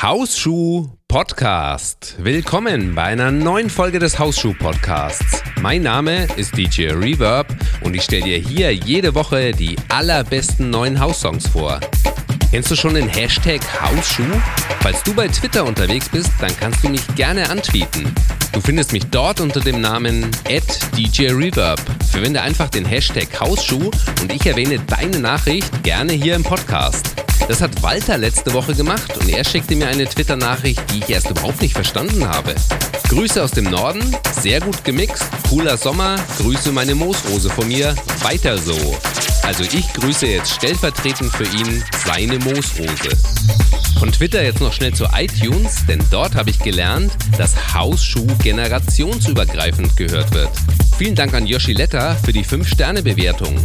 Hausschuh Podcast. Willkommen bei einer neuen Folge des Hausschuh Podcasts. Mein Name ist DJ Reverb und ich stelle dir hier jede Woche die allerbesten neuen House-Songs vor. Kennst du schon den Hashtag Hausschuh? Falls du bei Twitter unterwegs bist, dann kannst du mich gerne antweeten. Du findest mich dort unter dem Namen @djreverb. Verwende einfach den Hashtag Hausschuh und ich erwähne deine Nachricht gerne hier im Podcast. Das hat Walter letzte Woche gemacht und er schickte mir eine Twitter-Nachricht, die ich erst überhaupt nicht verstanden habe. Grüße aus dem Norden, sehr gut gemixt, cooler Sommer, Grüße meine Moosrose von mir, weiter so. Also ich grüße jetzt stellvertretend für ihn seine Moosrose. Von Twitter jetzt noch schnell zu iTunes, denn dort habe ich gelernt, dass Hausschuh generationsübergreifend gehört wird. Vielen Dank an Yoshi Letta für die 5-Sterne-Bewertung.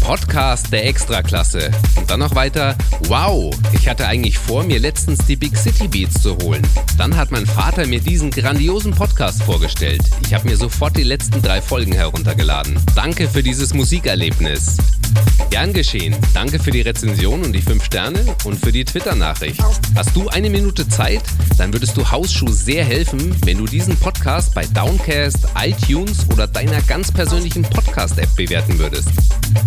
Podcast der Extraklasse. Und dann noch weiter, wow, ich hatte eigentlich vor, mir letztens die Big City Beats zu holen. Dann hat mein Vater mir diesen grandiosen Podcast vorgestellt. Ich habe mir sofort die letzten drei Folgen heruntergeladen. Danke für dieses Musikerlebnis. Gern geschehen. Danke für die Rezension und die 5 Sterne und für die Twitter-Nachricht. Hast du eine Minute Zeit? Dann würdest du Hausschuh sehr helfen, wenn du diesen Podcast bei Downcast, iTunes oder deiner ganz persönlichen Podcast-App bewerten würdest.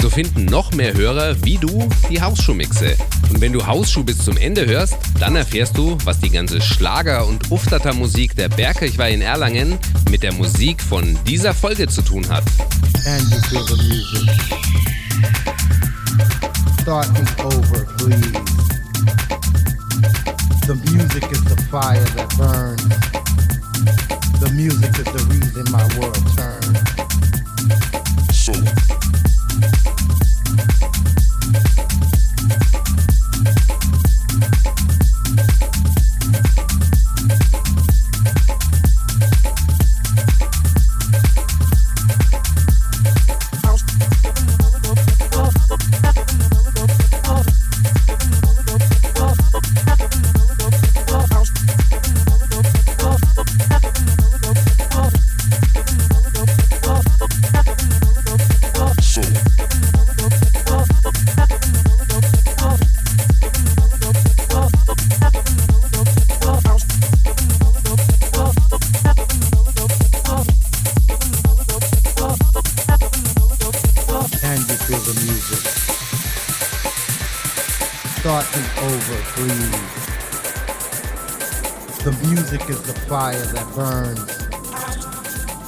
So finden noch mehr Hörer wie du die Hausschuh-Mixe. Und wenn du Hausschuh bis zum Ende hörst, dann erfährst du, was die ganze Schlager- und Uftata-Musik der Bergkirchweih in Erlangen mit der Musik von dieser Folge zu tun hat. Start me over, please. The music is the fire that burns. The music is the reason my world turns.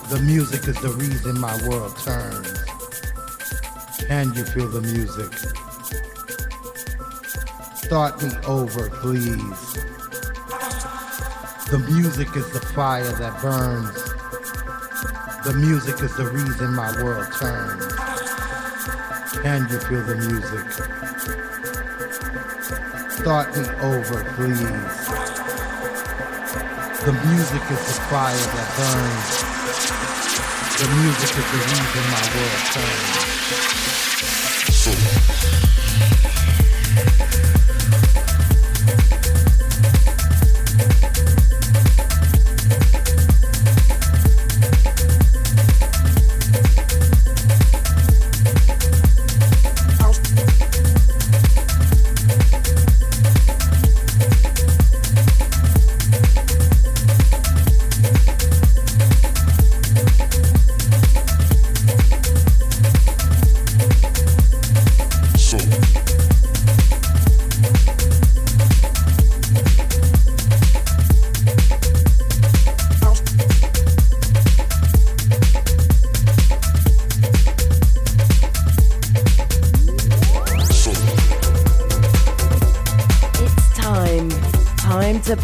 The music is the reason my world turns. Can you feel the music? Start me over, please. The music is the fire that burns. The music is the reason my world turns. Can you feel the music? Start me over, please. The music is the fire that burns. The music is the reason my world turns.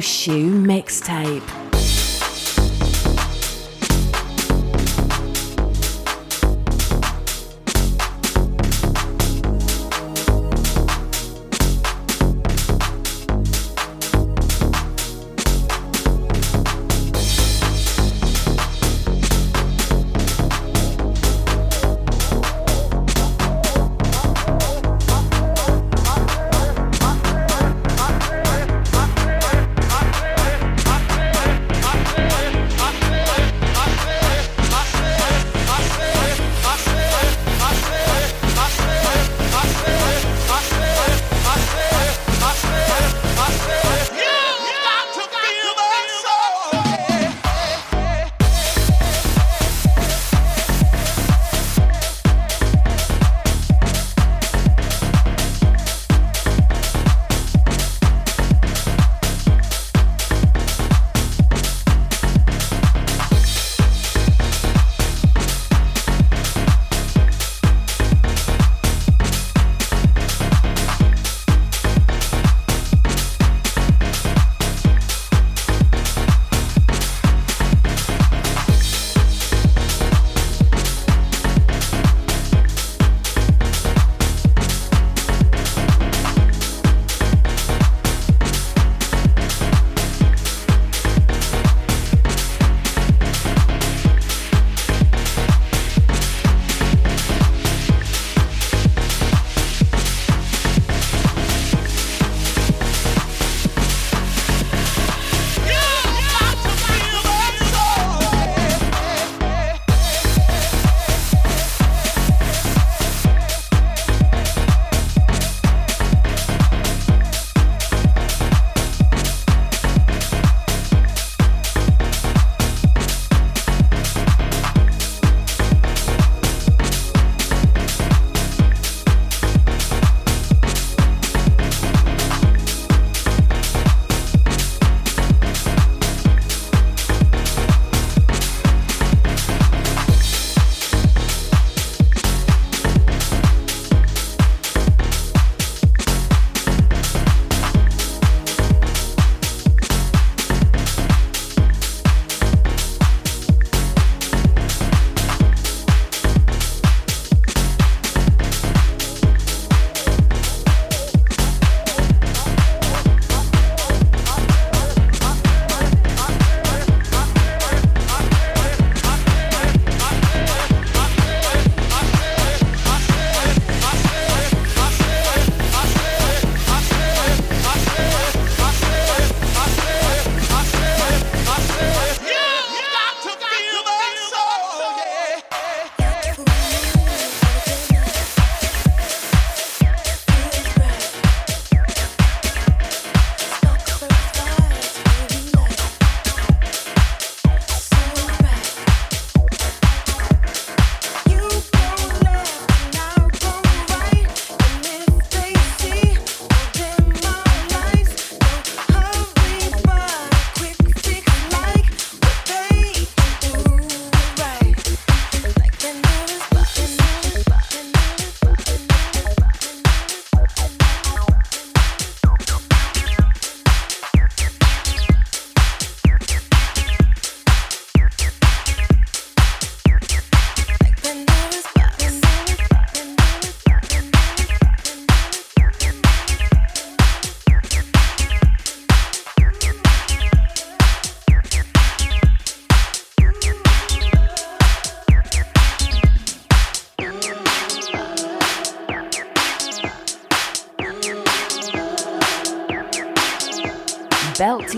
Shoe Mixtape.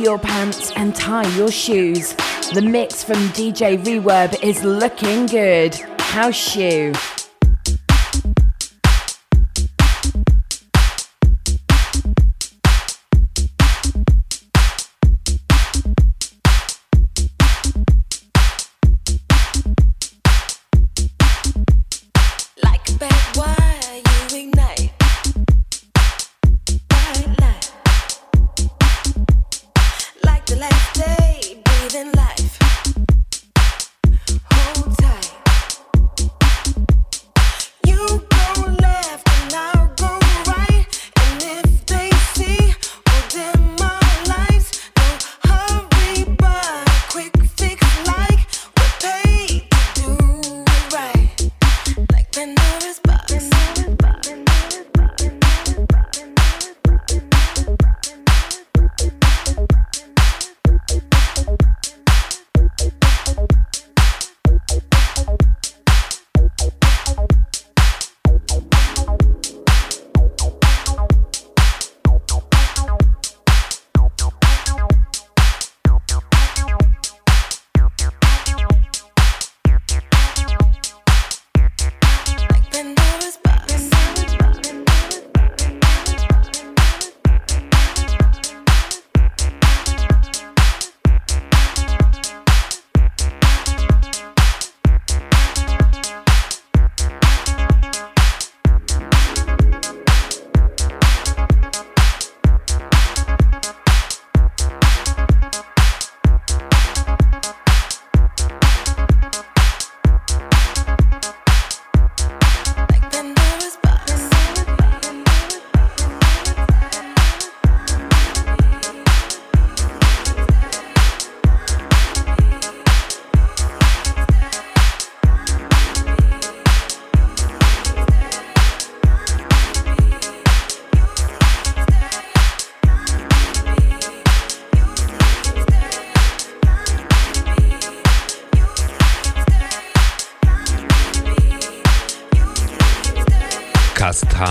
Your pants and tie your shoes. The mix from DJ Reverb is looking good. House shoe.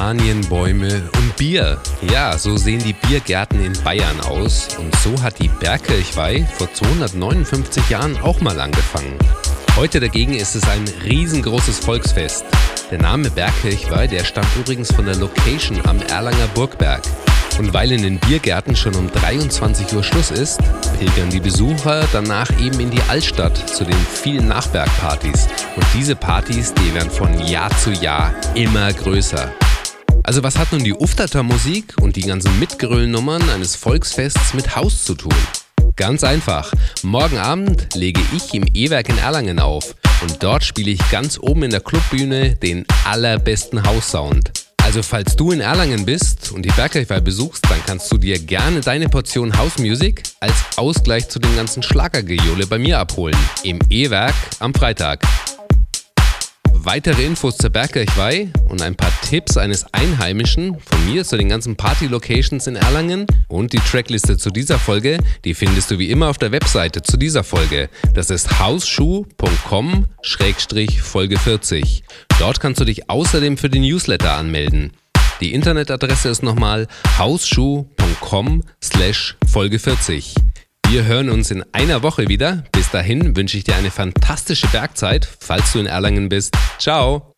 Kastanienbäume und Bier. Ja, so sehen die Biergärten in Bayern aus. Und so hat die Bergkirchweih vor 259 Jahren auch mal angefangen. Heute dagegen ist es ein riesengroßes Volksfest. Der Name Bergkirchweih, der stammt übrigens von der Location am Erlanger Burgberg. Und weil in den Biergärten schon um 23 Uhr Schluss ist, pilgern die Besucher danach eben in die Altstadt zu den vielen Nachbergpartys. Und diese Partys, die werden von Jahr zu Jahr immer größer. Also was hat nun die Ufterter Musik und die ganzen Mitgröllnummern eines Volksfests mit Haus zu tun? Ganz einfach. Morgen Abend lege ich im E-Werk in Erlangen auf und dort spiele ich ganz oben in der Clubbühne den allerbesten Haussound. Also falls du in Erlangen bist und die Bergkirchweih besuchst, dann kannst du dir gerne deine Portion House Music als Ausgleich zu den ganzen Schlagergejohle bei mir abholen. Im E-Werk am Freitag. Weitere Infos zur Bergkirchweih und ein paar Tipps eines Einheimischen von mir zu den ganzen Party-Locations in Erlangen und die Trackliste zu dieser Folge, die findest du wie immer auf der Webseite zu dieser Folge. Das ist hausschuh.com-folge 40. Dort kannst du dich außerdem für den Newsletter anmelden. Die Internetadresse ist nochmal hausschuh.com/folge 40. Wir hören uns in einer Woche wieder. Bis dahin wünsche ich dir eine fantastische Bergzeit, falls du in Erlangen bist. Ciao!